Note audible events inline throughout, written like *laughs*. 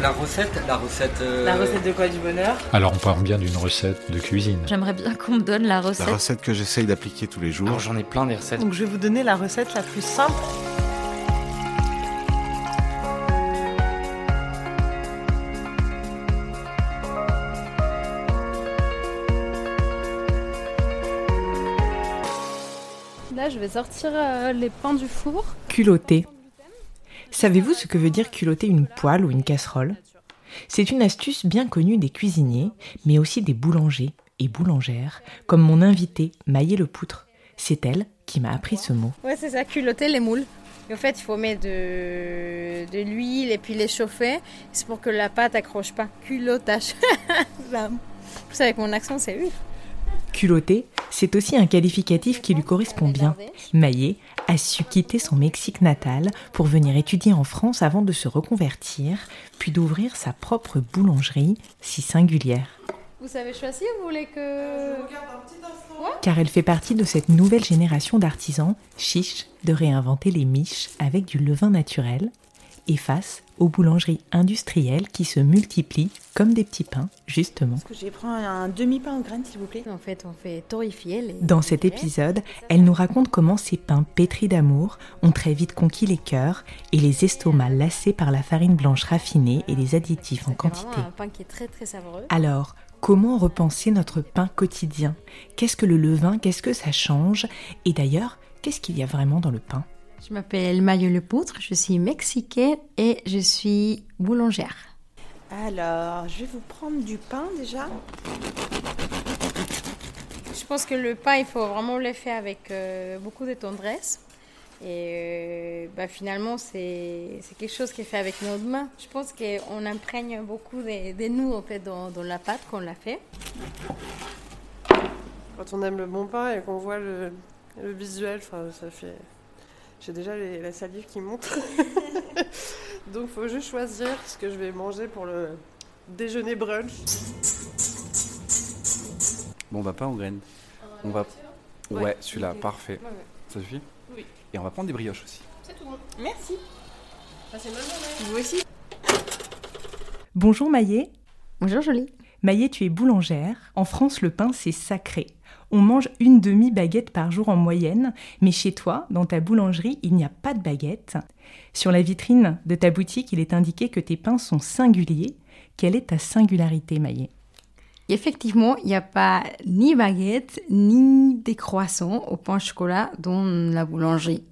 La recette, la recette. euh, La recette de quoi du bonheur? Alors on parle bien d'une recette de cuisine. J'aimerais bien qu'on me donne la La recette. recette que j'essaye d'appliquer tous les jours. Alors j'en ai plein des recettes. Donc je vais vous donner la recette la plus simple. Là, je vais sortir euh, les pains du four. Culotter. Savez-vous ce que veut dire culotter une poêle ou une casserole? C'est une astuce bien connue des cuisiniers, mais aussi des boulangers et boulangères, comme mon invitée Maillé Le Poutre. C'est elle qui m'a appris ce mot. Ouais, c'est ça, culotter les moules. Et en fait, il faut mettre de, l'huile et puis les chauffer. C'est pour que la pâte accroche pas. Culottage. *laughs* Vous savez, avec mon accent, c'est oui. Culotter, c'est aussi un qualificatif qui lui correspond bien. Maillé a su quitter son Mexique natal pour venir étudier en France avant de se reconvertir, puis d'ouvrir sa propre boulangerie si singulière. Vous savez choisir, vous voulez que... car elle fait partie de cette nouvelle génération d'artisans chiches de réinventer les miches avec du levain naturel et face aux boulangeries industrielles qui se multiplient comme des petits pains, justement. Est-ce que j'ai pris un demi-pain aux graines, s'il vous plaît? En fait, on fait torréfier les... Dans cet épisode, elle nous raconte comment ces pains pétris d'amour ont très vite conquis les cœurs et les estomacs lassés par la farine blanche raffinée et les additifs en quantité. vraiment un pain qui est très très savoureux. Alors, comment repenser notre pain quotidien? Qu'est-ce que le levain? Qu'est-ce que ça change? Et d'ailleurs, qu'est-ce qu'il y a vraiment dans le pain? Je m'appelle Mayo Le Poutre, je suis mexicaine et je suis boulangère. Alors, je vais vous prendre du pain déjà. Je pense que le pain, il faut vraiment le faire avec euh, beaucoup de tendresse. Et euh, bah, finalement, c'est c'est quelque chose qui est fait avec nos mains. Je pense qu'on imprègne beaucoup des des nous en fait, dans, dans la pâte qu'on l'a fait. Quand on aime le bon pain et qu'on voit le, le visuel, ça fait. J'ai déjà les- la salive qui monte. *laughs* Donc, faut juste choisir ce que je vais manger pour le déjeuner brunch. Bon, bah, pain aux graines. On va. Ouais, Ouais, celui-là, parfait. Ouais, ouais. Ça suffit? Oui. Et on va prendre des brioches aussi. C'est tout. Merci. Passez une bonne journée. Vous aussi Bonjour Maillé. Bonjour Jolie. Maillé, tu es boulangère. En France, le pain, c'est sacré. On mange une demi-baguette par jour en moyenne, mais chez toi, dans ta boulangerie, il n'y a pas de baguette. Sur la vitrine de ta boutique, il est indiqué que tes pains sont singuliers. Quelle est ta singularité, Maillé? Effectivement, il n'y a pas ni baguette ni des croissants au pain chocolat dans la boulangerie.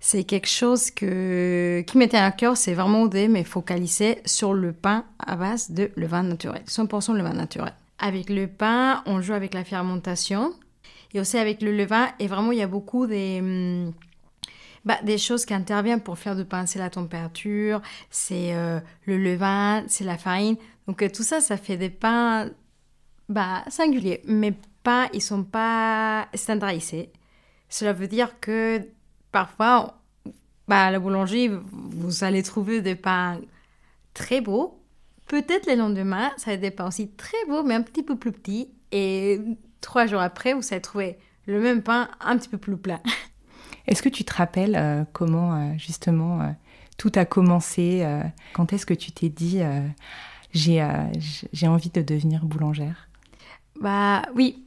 C'est quelque chose qui m'était à cœur, c'est vraiment de me focaliser sur le pain à base de levain naturel, 100% levain naturel. Avec le pain, on joue avec la fermentation et aussi avec le levain. Et vraiment, il y a beaucoup des, hum, bah, choses qui interviennent pour faire du pain. C'est la température, c'est euh, le levain, c'est la farine. Donc euh, tout ça, ça fait des pains bah, singuliers. Mes pains, ils sont pas standardisés. Cela veut dire que parfois, bah, à la boulangerie, vous allez trouver des pains très beaux. Peut-être le lendemain, ça pains aussi très beaux, mais un petit peu plus petits. Et trois jours après, vous allez trouver le même pain un petit peu plus plat. *laughs* Est-ce que tu te rappelles euh, comment, euh, justement, euh, tout a commencé Quand est-ce que tu t'es dit, j'ai envie de devenir boulangère? Bah oui,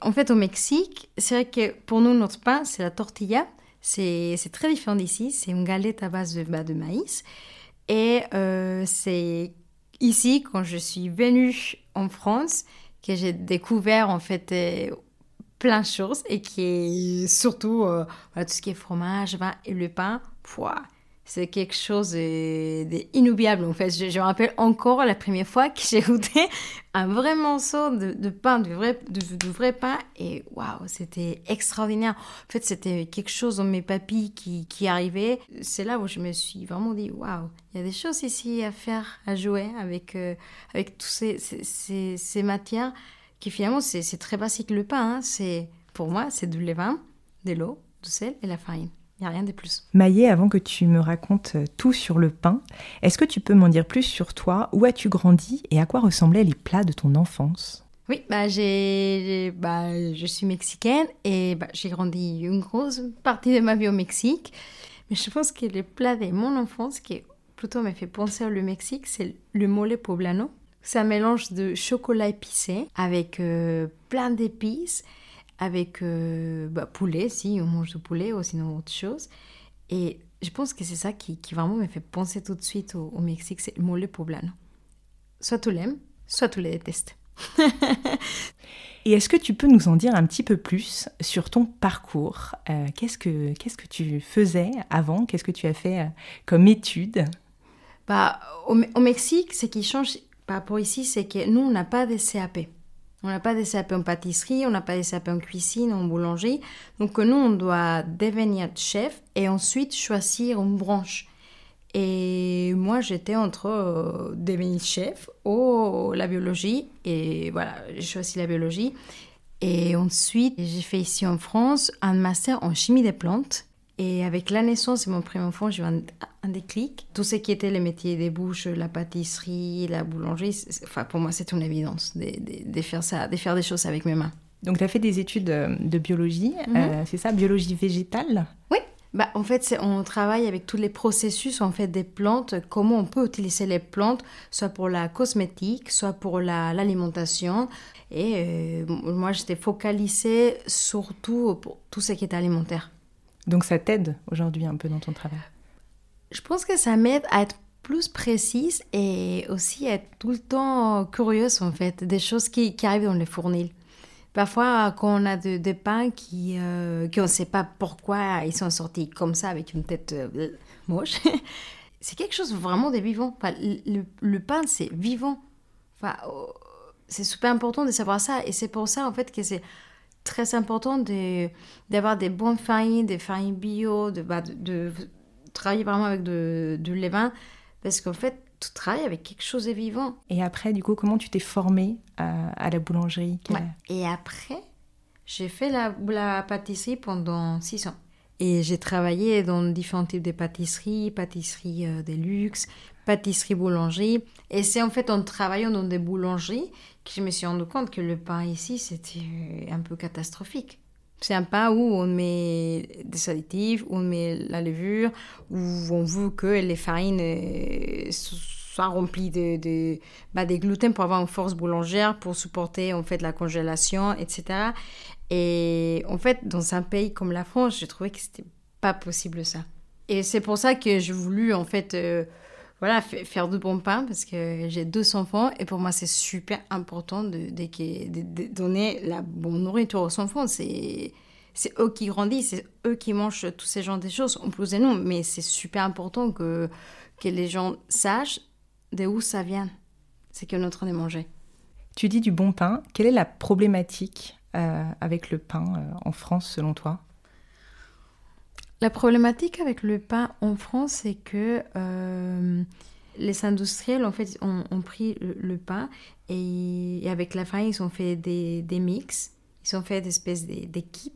en fait au Mexique, c'est vrai que pour nous notre pain c'est la tortilla. C'est c'est très différent d'ici, c'est une galette à base de, bah, de maïs. Et c'est ici, quand je suis venue en France, que j'ai découvert en fait euh, plein de choses et qui est surtout euh, tout ce qui est fromage, vin et le pain. pouah, c'est quelque chose d'inoubliable. En fait, je, me rappelle encore la première fois que j'ai goûté un vrai morceau de, de pain, du vrai, de, vrai pain, et waouh, c'était extraordinaire. En fait, c'était quelque chose dans mes papilles qui, qui arrivait. C'est là où je me suis vraiment dit, waouh, il y a des choses ici à faire, à jouer avec, euh, avec toutes ces, ces, ces, matières qui finalement, c'est très basique. Le pain, hein, c'est pour moi, c'est du levain, de l'eau, du sel et la farine. Il n'y a rien de plus. Maillé, avant que tu me racontes euh, tout sur le pain, est-ce que tu peux m'en dire plus sur toi? Où as-tu grandi et à quoi ressemblaient les plats de ton enfance? Oui, bah, j'ai, bah, je suis mexicaine et bah, j'ai grandi une grosse partie de ma vie au Mexique. Mais je pense que les plats de mon enfance qui plutôt m'a fait penser au Mexique, c'est le mole poblano. C'est un mélange de chocolat épicé avec euh, plein d'épices avec euh, bah, poulet, si on mange du poulet ou sinon autre chose. Et je pense que c'est ça qui, qui, vraiment me fait penser tout de suite au, Mexique, c'est le mole poblano. Soit tu l'aimes, soit tu le détestes. *laughs* Et est-ce que tu peux nous en dire un petit peu plus sur ton parcours? Euh, qu'est-ce, que, qu'est-ce que tu faisais avant? Qu'est-ce que tu as fait euh, comme études bah, au, au, Mexique, ce qui change par rapport ici, c'est que nous, on n'a pas de CAP. On n'a pas de CAP en pâtisserie, on n'a pas de CAP en cuisine, en boulangerie. Donc nous, on doit devenir chef et ensuite choisir une branche. Et moi, j'étais entre euh, devenir chef ou la biologie. Et voilà, j'ai choisi la biologie. Et ensuite, j'ai fait ici en France un master en chimie des plantes. Et avec la naissance de mon premier enfant, j'ai eu un, déclic. Tout ce qui était les métiers des bouches, la pâtisserie, la boulangerie, enfin, pour moi, c'est une évidence de, faire ça, de faire des choses avec mes mains. Donc, tu as fait des études euh, de biologie, mhm. euh, c'est ça, biologie végétale? Oui. Bah, en fait, on travaille avec tous les processus en fait, des plantes, comment on peut utiliser les plantes, soit pour la cosmétique, soit pour l'alimentation. et euh, moi, j'étais focalisée surtout pour tout ce qui est alimentaire. Donc ça t'aide aujourd'hui un peu dans ton travail? Je pense que ça m'aide à être plus précise et aussi à être tout le temps curieuse en fait des choses qui, arrivent dans les fournils. Parfois, quand on a des pains qui, euh, qui on ne sait pas pourquoi ils sont sortis comme ça avec une tête euh, moche, *laughs* c'est quelque chose vraiment de vivant. Enfin, le, le, pain, c'est vivant. Enfin, oh, c'est super important de savoir ça et c'est pour ça en fait que c'est très important d'avoir des bonnes farines, des farines bio, de, bah, de, travailler vraiment avec de, du levain, parce qu'en fait, tu travailles avec quelque chose de vivant. Et après, du coup, comment tu t'es formée à, la boulangerie? Et après, j'ai fait la, la pâtisserie pendant six ans. Et j'ai travaillé dans différents types de pâtisseries, pâtisserie euh, de luxe, pâtisserie boulangerie. Et c'est en fait en travaillant dans des boulangeries que je me suis rendu compte que le pain ici, c'était un peu catastrophique. C'est un pain où on met des additifs, où on met la levure, où on veut que les farines euh, soient remplies de, de bah, des gluten pour avoir une force boulangère, pour supporter en fait la congélation, etc. Et en fait, dans un pays comme la France, j'ai trouvé que c'était pas possible ça. Et c'est pour ça que j'ai voulu en fait euh, voilà, faire du bon pain parce que j'ai deux enfants et pour moi c'est super important de, donner la bonne nourriture aux enfants. C'est eux qui grandissent, c'est eux qui mangent tous ces genres de choses, en plus de nous. Mais c'est super important que, que les gens sachent d'où ça vient, c'est que notre est mangé. Tu dis du bon pain. Quelle est la problématique avec le pain euh, en France selon toi la problématique avec le pain en France, c'est que euh, les industriels, en fait, ont, pris le, pain et, avec la farine, ils ont fait des, mix, ils ont fait des espèces de, des kits.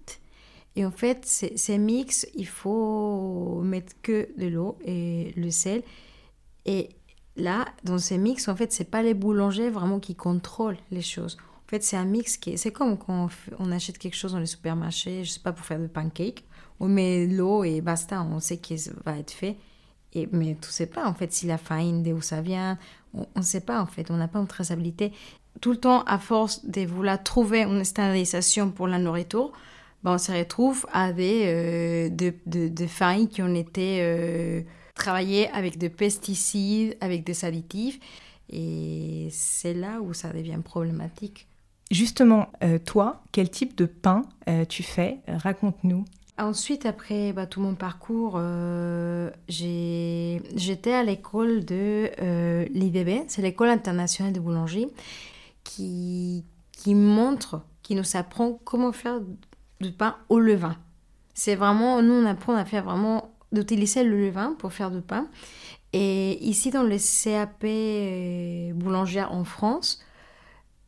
Et en fait, ces, mix, il faut mettre que de l'eau et le sel. Et là, dans ces mix, en fait, c'est pas les boulangers vraiment qui contrôlent les choses. En fait, c'est un mix qui c'est comme quand on, achète quelque chose dans les supermarchés, je sais pas pour faire des pancakes on met l'eau et basta, on sait qu'il va être fait. Et, mais tu sais pas en fait si la farine, d'où ça vient, on ne sait pas en fait, on n'a pas une traçabilité. Tout le temps, à force de vouloir trouver une standardisation pour la nourriture, ben, on se retrouve à des, euh, de, farines qui ont été euh, travaillées avec des pesticides, avec des additifs. Et c'est là où ça devient problématique. Justement, euh, toi, quel type de pain tu fais? Raconte-nous. Ensuite, après bah, tout mon parcours, euh, j'étais à l'école de euh, l'IBB, c'est l'école internationale de boulangerie, qui, montre, qui nous apprend comment faire du pain au levain. C'est vraiment, nous on apprend à faire vraiment, d'utiliser le levain pour faire du pain. Et ici dans le CAP euh, boulangère en France,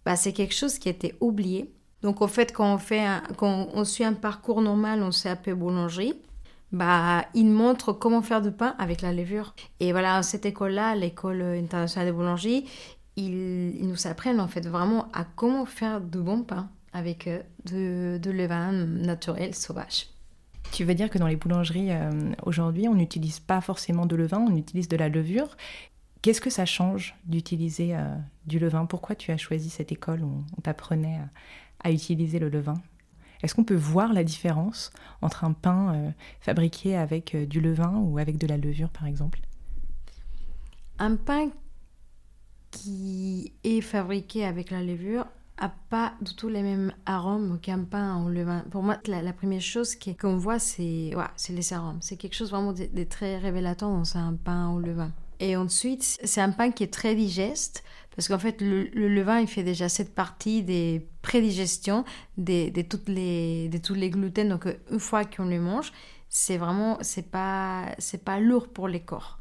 bah, c'est quelque chose qui été oublié. Donc en fait, quand on, fait on suit un parcours normal en CAP boulangerie, bah, il montre comment faire du pain avec la levure. Et voilà, cette école-là, l'école internationale de boulangerie, ils, nous apprennent en fait vraiment à comment faire de bon pain avec euh, de, de levain naturel sauvage. Tu veux dire que dans les boulangeries euh, aujourd'hui, on n'utilise pas forcément de levain, on utilise de la levure. Qu'est-ce que ça change d'utiliser euh, du levain? Pourquoi tu as choisi cette école où on t'apprenait à, utiliser le levain? Est-ce qu'on peut voir la différence entre un pain euh, fabriqué avec euh, du levain ou avec de la levure, par exemple? Un pain qui est fabriqué avec la levure a pas du tout les mêmes arômes qu'un pain en levain. Pour moi, la, la première chose qu'on voit, c'est ouais, les arômes. C'est quelque chose vraiment de très révélateur dans un pain au levain. Et ensuite, c'est un pain qui est très digeste, parce qu'en fait, le, le levain, il fait déjà cette partie des prédigestions de, de, toutes les, de tous les gluten. Donc, euh, une fois qu'on le mange, c'est vraiment, c'est pas, pas lourd pour les corps.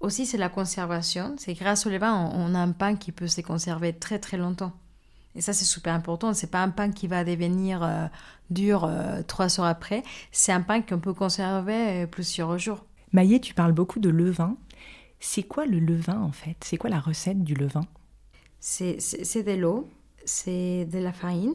Aussi, c'est la conservation. C'est grâce au levain, on, a un pain qui peut se conserver très très longtemps. Et ça, c'est super important. C'est pas un pain qui va devenir euh, dur euh, trois heures après. C'est un pain qu'on peut conserver plusieurs jours. Maillé, tu parles beaucoup de levain. C'est quoi le levain en fait? C'est quoi la recette du levain? C'est de l'eau, c'est de la farine.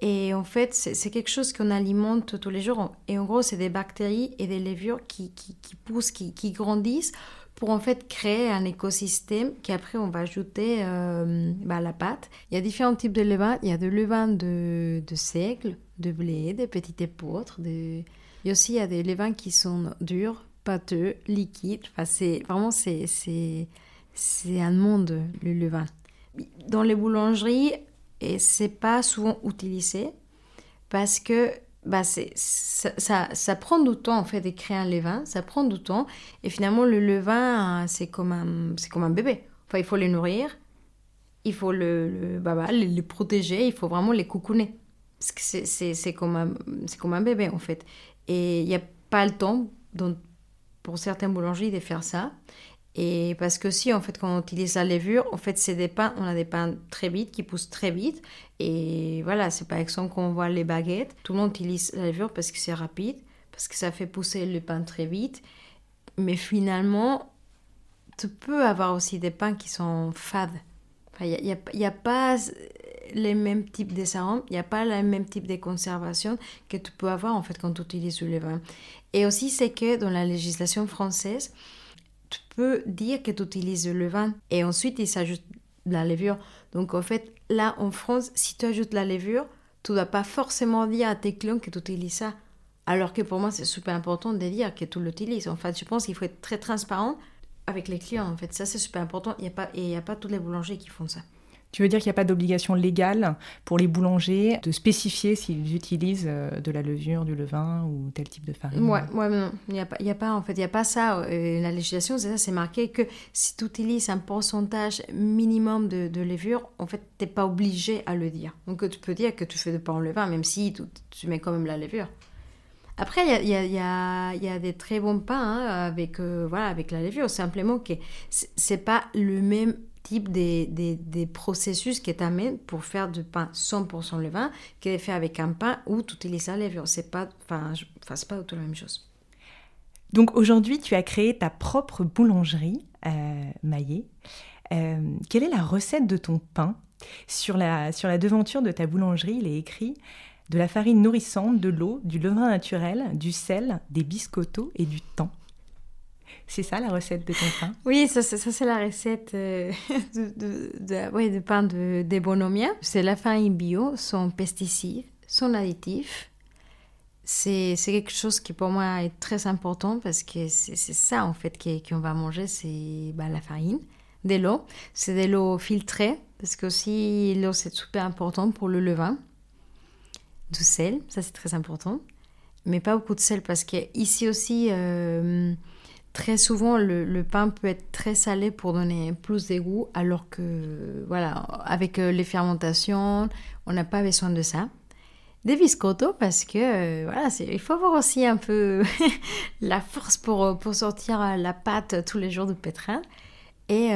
Et en fait, c'est quelque chose qu'on alimente tous les jours. Et en gros, c'est des bactéries et des levures qui, qui, qui poussent, qui, qui grandissent pour en fait créer un écosystème qu'après on va ajouter euh, bah, à la pâte. Il y a différents types de levain. Il y a de levain de, de seigle, de blé, de petites épeautres. Il y a aussi il y a des levains qui sont durs, pâteux, liquides. Enfin, c'est vraiment c'est c'est un monde le levain. Dans les boulangeries, et c'est pas souvent utilisé parce que bah c'est ça, ça, prend du temps en fait de créer un levain, ça prend du temps et finalement le levain c'est comme un c'est comme un bébé. Enfin il faut les nourrir, il faut le, bah, bah, les, protéger, il faut vraiment les coucouner parce que c'est comme un comme un bébé en fait et il n'y a pas le temps donc pour certaines boulangeries de faire ça et parce que si, en fait, quand on utilise la levure, en fait, c'est des pains, on a des pains très vite, qui poussent très vite. Et voilà, c'est par exemple quand on voit les baguettes, tout le monde utilise la levure parce que c'est rapide, parce que ça fait pousser le pain très vite. Mais finalement, tu peux avoir aussi des pains qui sont fades. Il n'y a, y a, pas les mêmes types de arômes, il n'y a pas le même type de conservation que tu peux avoir en fait quand tu utilises le levain. Et aussi, c'est que dans la législation française, tu peux dire que tu utilises le levain et ensuite il s'ajoute de la levure. Donc en fait, là en France, si tu ajoutes la levure, tu ne dois pas forcément dire à tes clients que tu utilises ça. Alors que pour moi, c'est super important de dire que tu l'utilises. En fait, je pense qu'il faut être très transparent avec les clients. En fait, ça c'est super important. Il y a n'y a pas tous les boulangers qui font ça. Tu veux dire qu'il n'y a pas d'obligation légale pour les boulangers de spécifier s'ils utilisent euh, de la levure, du levain ou tel type de farine? Ouais, ouais non, il n'y a, pas- en fait, il y a pas ça. Euh, la législation, c'est ça, c'est marqué que si tu utilises un pourcentage minimum de, levure, en fait, tu n'es pas obligé à le dire. Donc, tu peux dire que tu fais de pain en levain, même si tu, mets quand même la levure. Après, il y a, des très bons pains hein, avec, euh, voilà, avec la levure. Simplement que c'est pas le même type des, des, processus que tu amènes pour faire du pain 100% levain que de faire avec un pain où tu utilises la levure. C'est pas, enfin, pas tout la même chose. Donc aujourd'hui, tu as créé ta propre boulangerie, euh, Maillé. Euh, quelle est la recette de ton pain? Sur la, sur la devanture de ta boulangerie, il est écrit de la farine nourrissante, de l'eau, du levain naturel, du sel, des biscottos et du thym. C'est ça la recette de ton pain? Oui, ça, ça, c'est la recette euh, *laughs* de, de, de- pain de. C'est la farine bio, sans pesticides, sans additifs. C'est quelque chose qui pour moi est très important parce que c'est ça en fait qu'on va manger, c'est bah, la farine, de l'eau. C'est de l'eau filtrée parce que aussi l'eau c'est super important pour le levain. Du sel, ça c'est très important. mais pas beaucoup de sel parce qu'ici aussi, euh, très souvent, le, pain peut être très salé pour donner plus de goût, alors que, voilà, avec euh, les fermentations, on n'a pas besoin de ça. Des biscottos parce que, euh, voilà, il faut avoir aussi un peu *laughs* la force pour, pour sortir la pâte tous les jours de pétrin. Et,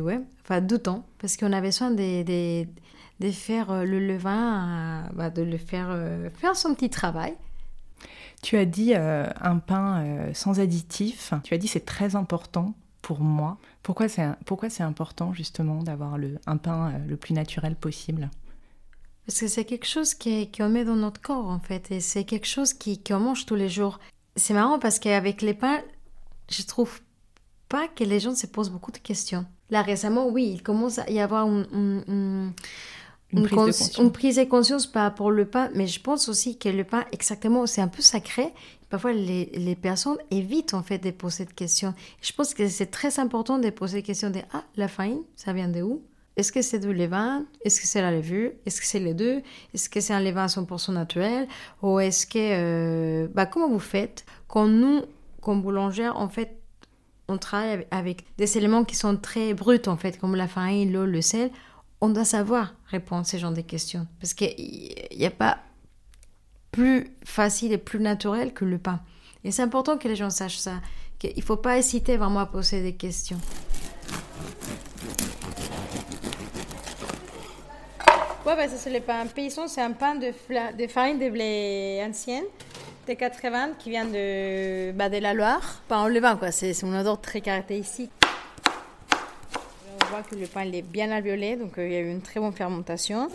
ouais, enfin, temps parce qu'on avait besoin des, de faire euh, le levain, euh, bah, de le faire euh, faire son petit travail. Tu as dit un pain sans additifs. Tu as dit c'est très important pour moi. Pourquoi c'est pourquoi c'est important justement d'avoir un pain le plus naturel possible? Parce que c'est quelque chose qui qu'on met dans notre corps en fait et c'est quelque chose qui qu'on mange tous les jours. C'est marrant parce qu'avec les pains, je trouve pas que les gens se posent beaucoup de questions. Là récemment, oui, il commence à y avoir un prise de conscience. par rapport au pain, mais je pense aussi que le pain, exactement, c'est un peu sacré. Parfois, les, les, personnes évitent en fait de poser de questions. Je pense que c'est très important de poser des questions de Ah, la farine, ça vient de où? Est-ce que c'est du levain? Est-ce que c'est la levure? Est-ce que c'est les deux? Est-ce que c'est un levain à 100% naturel? Ou est-ce que. Euh, bah, comment vous faites? Quand nous, comme boulangère, en fait, on travaille avec des éléments qui sont très bruts, en fait, comme la farine, l'eau, le sel on doit savoir répondre à ces genres de questions. Parce qu'il n'y a pas plus facile et plus naturel que le pain. Et c'est important que les gens sachent ça. qu'il ne faut pas hésiter vraiment à poser des questions. Ouais, bah, ça c'est le pain paysan, c'est un pain de, de, farine de blé ancienne, de 80, qui vient de, bah, de la Loire. Pas en levain, quoi. C'est une odeur très caractéristique que le pain est bien alvéolé, donc euh, il y a eu une très bonne fermentation.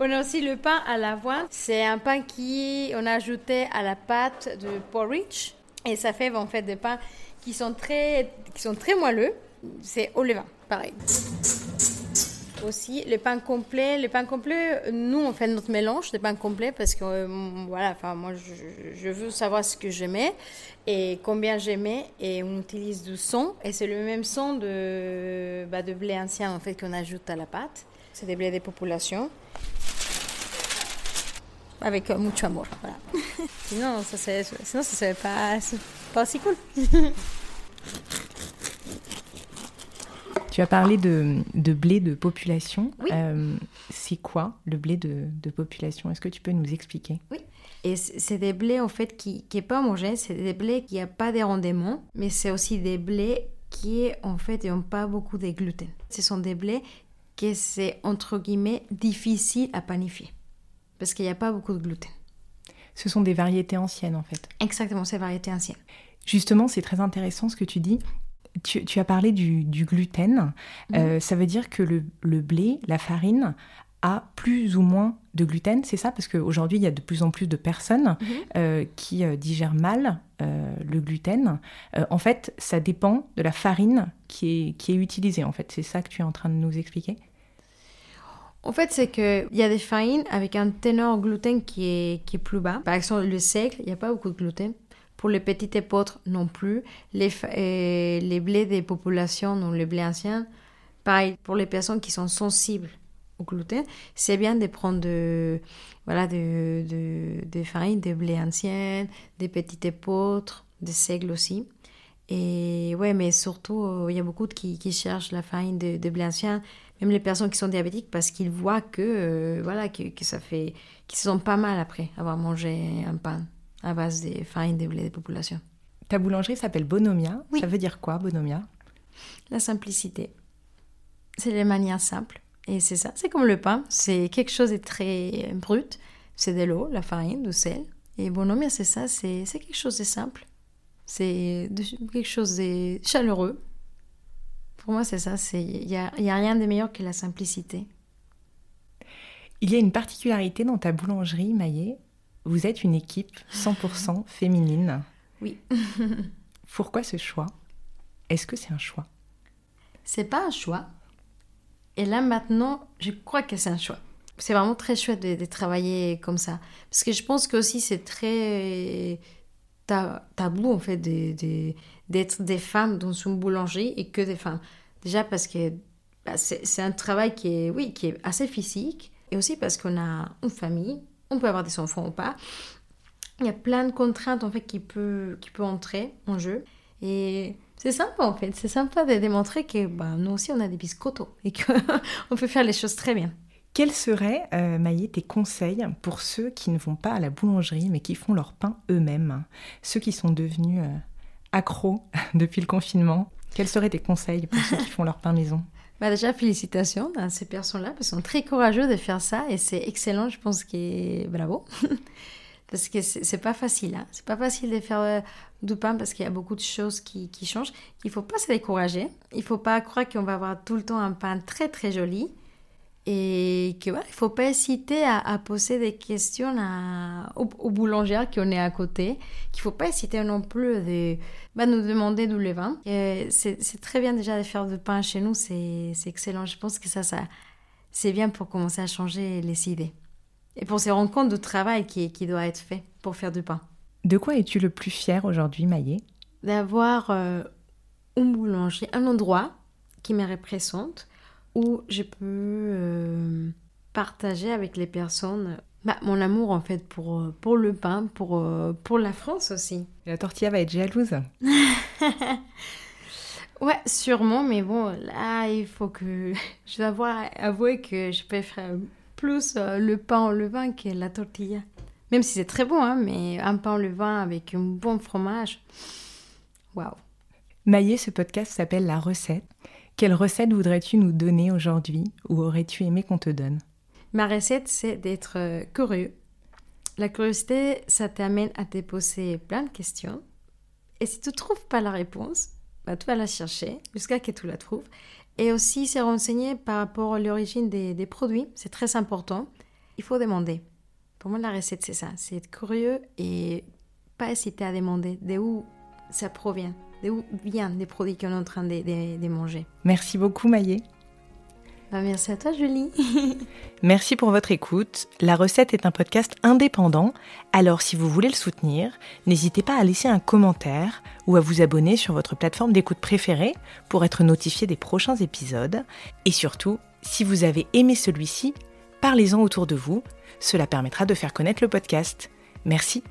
On a aussi le pain à l'avoine. C'est un pain qui on a ajouté à la pâte de porridge et ça fait en fait des pains qui sont très qui sont très moelleux. C'est au levain, pareil aussi. Le pain complet, le pain complet, nous on fait notre mélange de pain complet parce que euh, voilà, enfin moi je, veux savoir ce que mets et combien j'aimais et on utilise du son et c'est le même son de, bah, de blé ancien en fait qu'on ajoute à la pâte. C'est des blés des populations avec euh, mucho amour. Voilà. *laughs* sinon ça c'est pas pas aussi cool. *laughs* Tu as parlé de, blé de population. Euh, c'est quoi le blé de, population? Est-ce que tu peux nous expliquer? Oui. Et c'est des blés en fait qui n'est pas homogène, c'est des blés qui a pas de rendement, mais c'est aussi des blés qui en fait n'ont pas beaucoup de gluten. Ce sont des blés que c'est entre guillemets difficile à panifier parce qu'il n'y a pas beaucoup de gluten. Ce sont des variétés anciennes en fait. Exactement, ces variétés anciennes. Justement, c'est très intéressant ce que tu dis. Tu, as parlé du, gluten. Mhm. Euh, ça veut dire que le, blé, la farine, a plus ou moins de gluten, c'est ça? Parce qu'aujourd'hui, il y a de plus en plus de personnes mhm. euh, qui euh, digèrent mal le gluten. en fait, ça dépend de la farine qui est, qui est utilisée. En fait, c'est ça que tu es en train de nous expliquer? En fait, c'est qu'il y a des farines avec un ténor gluten qui est, qui est plus bas. Par exemple, le seigle, il n'y a pas beaucoup de gluten. Pour les petites épeautres non plus. Les, les blés des populations, non les blés anciens, pareil, pour les personnes qui sont sensibles au gluten, c'est bien de prendre de, voilà, de, de, des farines, des blés anciens, des petites épeautres, des seigles aussi. Et ouais, mais surtout, euh, il y a beaucoup de qui, qui cherchent la farine de, de blé ancien, même les personnes qui sont diabétiques, parce qu'ils voient que, euh, voilà, que, que ça fait, qu'ils se sentent pas mal après avoir mangé un pain à base des farines de blé des populations. Ta boulangerie s'appelle Bonomia. Ça veut dire quoi, Bonomia? La simplicité. C'est les manières simples. Et c'est ça, c'est comme le pain. C'est quelque chose de très brut. C'est de l'eau, la farine, du sel. Et Bonomia, c'est ça, c'est quelque chose de simple. C'est quelque chose de chaleureux. Pour moi, c'est ça. Il n'y a, y a rien de meilleur que la simplicité. Il y a une particularité dans ta boulangerie, Maillet, vous êtes une équipe 100% féminine. Oui. *laughs* Pourquoi ce choix? Est-ce que c'est un choix? C'est pas un choix. Et là maintenant, je crois que c'est un choix. C'est vraiment très chouette de, travailler comme ça. Parce que je pense que aussi c'est très tabou en fait d'être des femmes dans une boulangerie et que des femmes. Déjà parce que bah, c'est un travail qui est, oui, qui est assez physique Et aussi parce qu'on a une famille, on peut avoir des enfants ou pas. Il y a plein de contraintes en fait qui peut, qui peut entrer en jeu. Et c'est sympa en fait, c'est sympa de démontrer que bah, nous aussi on a des biscottos et qu'on *laughs* peut faire les choses très bien. Quels seraient, euh, Maïe, tes conseils pour ceux qui ne vont pas à la boulangerie mais qui font leur pain eux-mêmes? Ceux qui sont devenus euh, accros *laughs* depuis le confinement Quels seraient tes conseils pour ceux qui font leur pain maison? Bah déjà, félicitations à ces personnes-là, parce sont très courageux de faire ça et c'est excellent, je pense que bravo. *laughs* parce que c'est pas facile, hein. c'est pas facile de faire euh, du pain parce qu'il y a beaucoup de choses qui, qui changent. Il faut pas se décourager, il faut pas croire qu'on va avoir tout le temps un pain très très joli et que il faut pas hésiter à, poser des questions à, aux, aux, boulangères qui en est à côté, qu'il faut pas hésiter non plus de bah, nous demander d'où les vins. C'est très bien déjà de faire du pain chez nous, c'est excellent. Je pense que ça, ça c'est bien pour commencer à changer les idées et pour se rendre compte du travail qui, qui doit être fait pour faire du pain. De quoi es-tu le plus fier aujourd'hui, Maillé? D'avoir euh, une boulangerie, un endroit qui me représente où je peux euh, partager avec les personnes bah, mon amour en fait pour, euh, pour le pain, pour, euh, pour la France aussi. la tortilla va être jalouse *laughs* Ouais, sûrement, mais bon, là, il faut que. *laughs* Je dois avouer que je préfère plus le pain au levain que la tortilla. Même si c'est très bon, hein, mais un pain au levain avec un bon fromage. Waouh! Maillé, ce podcast s'appelle La recette. Quelle recette voudrais-tu nous donner aujourd'hui ou aurais-tu aimé qu'on te donne? Ma recette, c'est d'être euh, curieux. La curiosité, ça t'amène à te poser plein de questions. Et si tu ne trouves pas la réponse, bah, tu vas la chercher jusqu'à ce que tu la trouves. Et aussi se renseigner par rapport à l'origine des, des produits, c'est très important. Il faut demander. Pour moi, la recette, c'est ça. C'est être curieux et pas hésiter à demander d'où ça provient d'où viennent les produits qu'on est en train de, manger. Merci beaucoup Maillé. Bah, merci à toi Julie. *laughs* merci pour votre écoute. La recette est un podcast indépendant, alors si vous voulez le soutenir, n'hésitez pas à laisser un commentaire ou à vous abonner sur votre plateforme d'écoute préférée pour être notifié des prochains épisodes. Et surtout, si vous avez aimé celui-ci, parlez-en autour de vous, cela permettra de faire connaître le podcast. Merci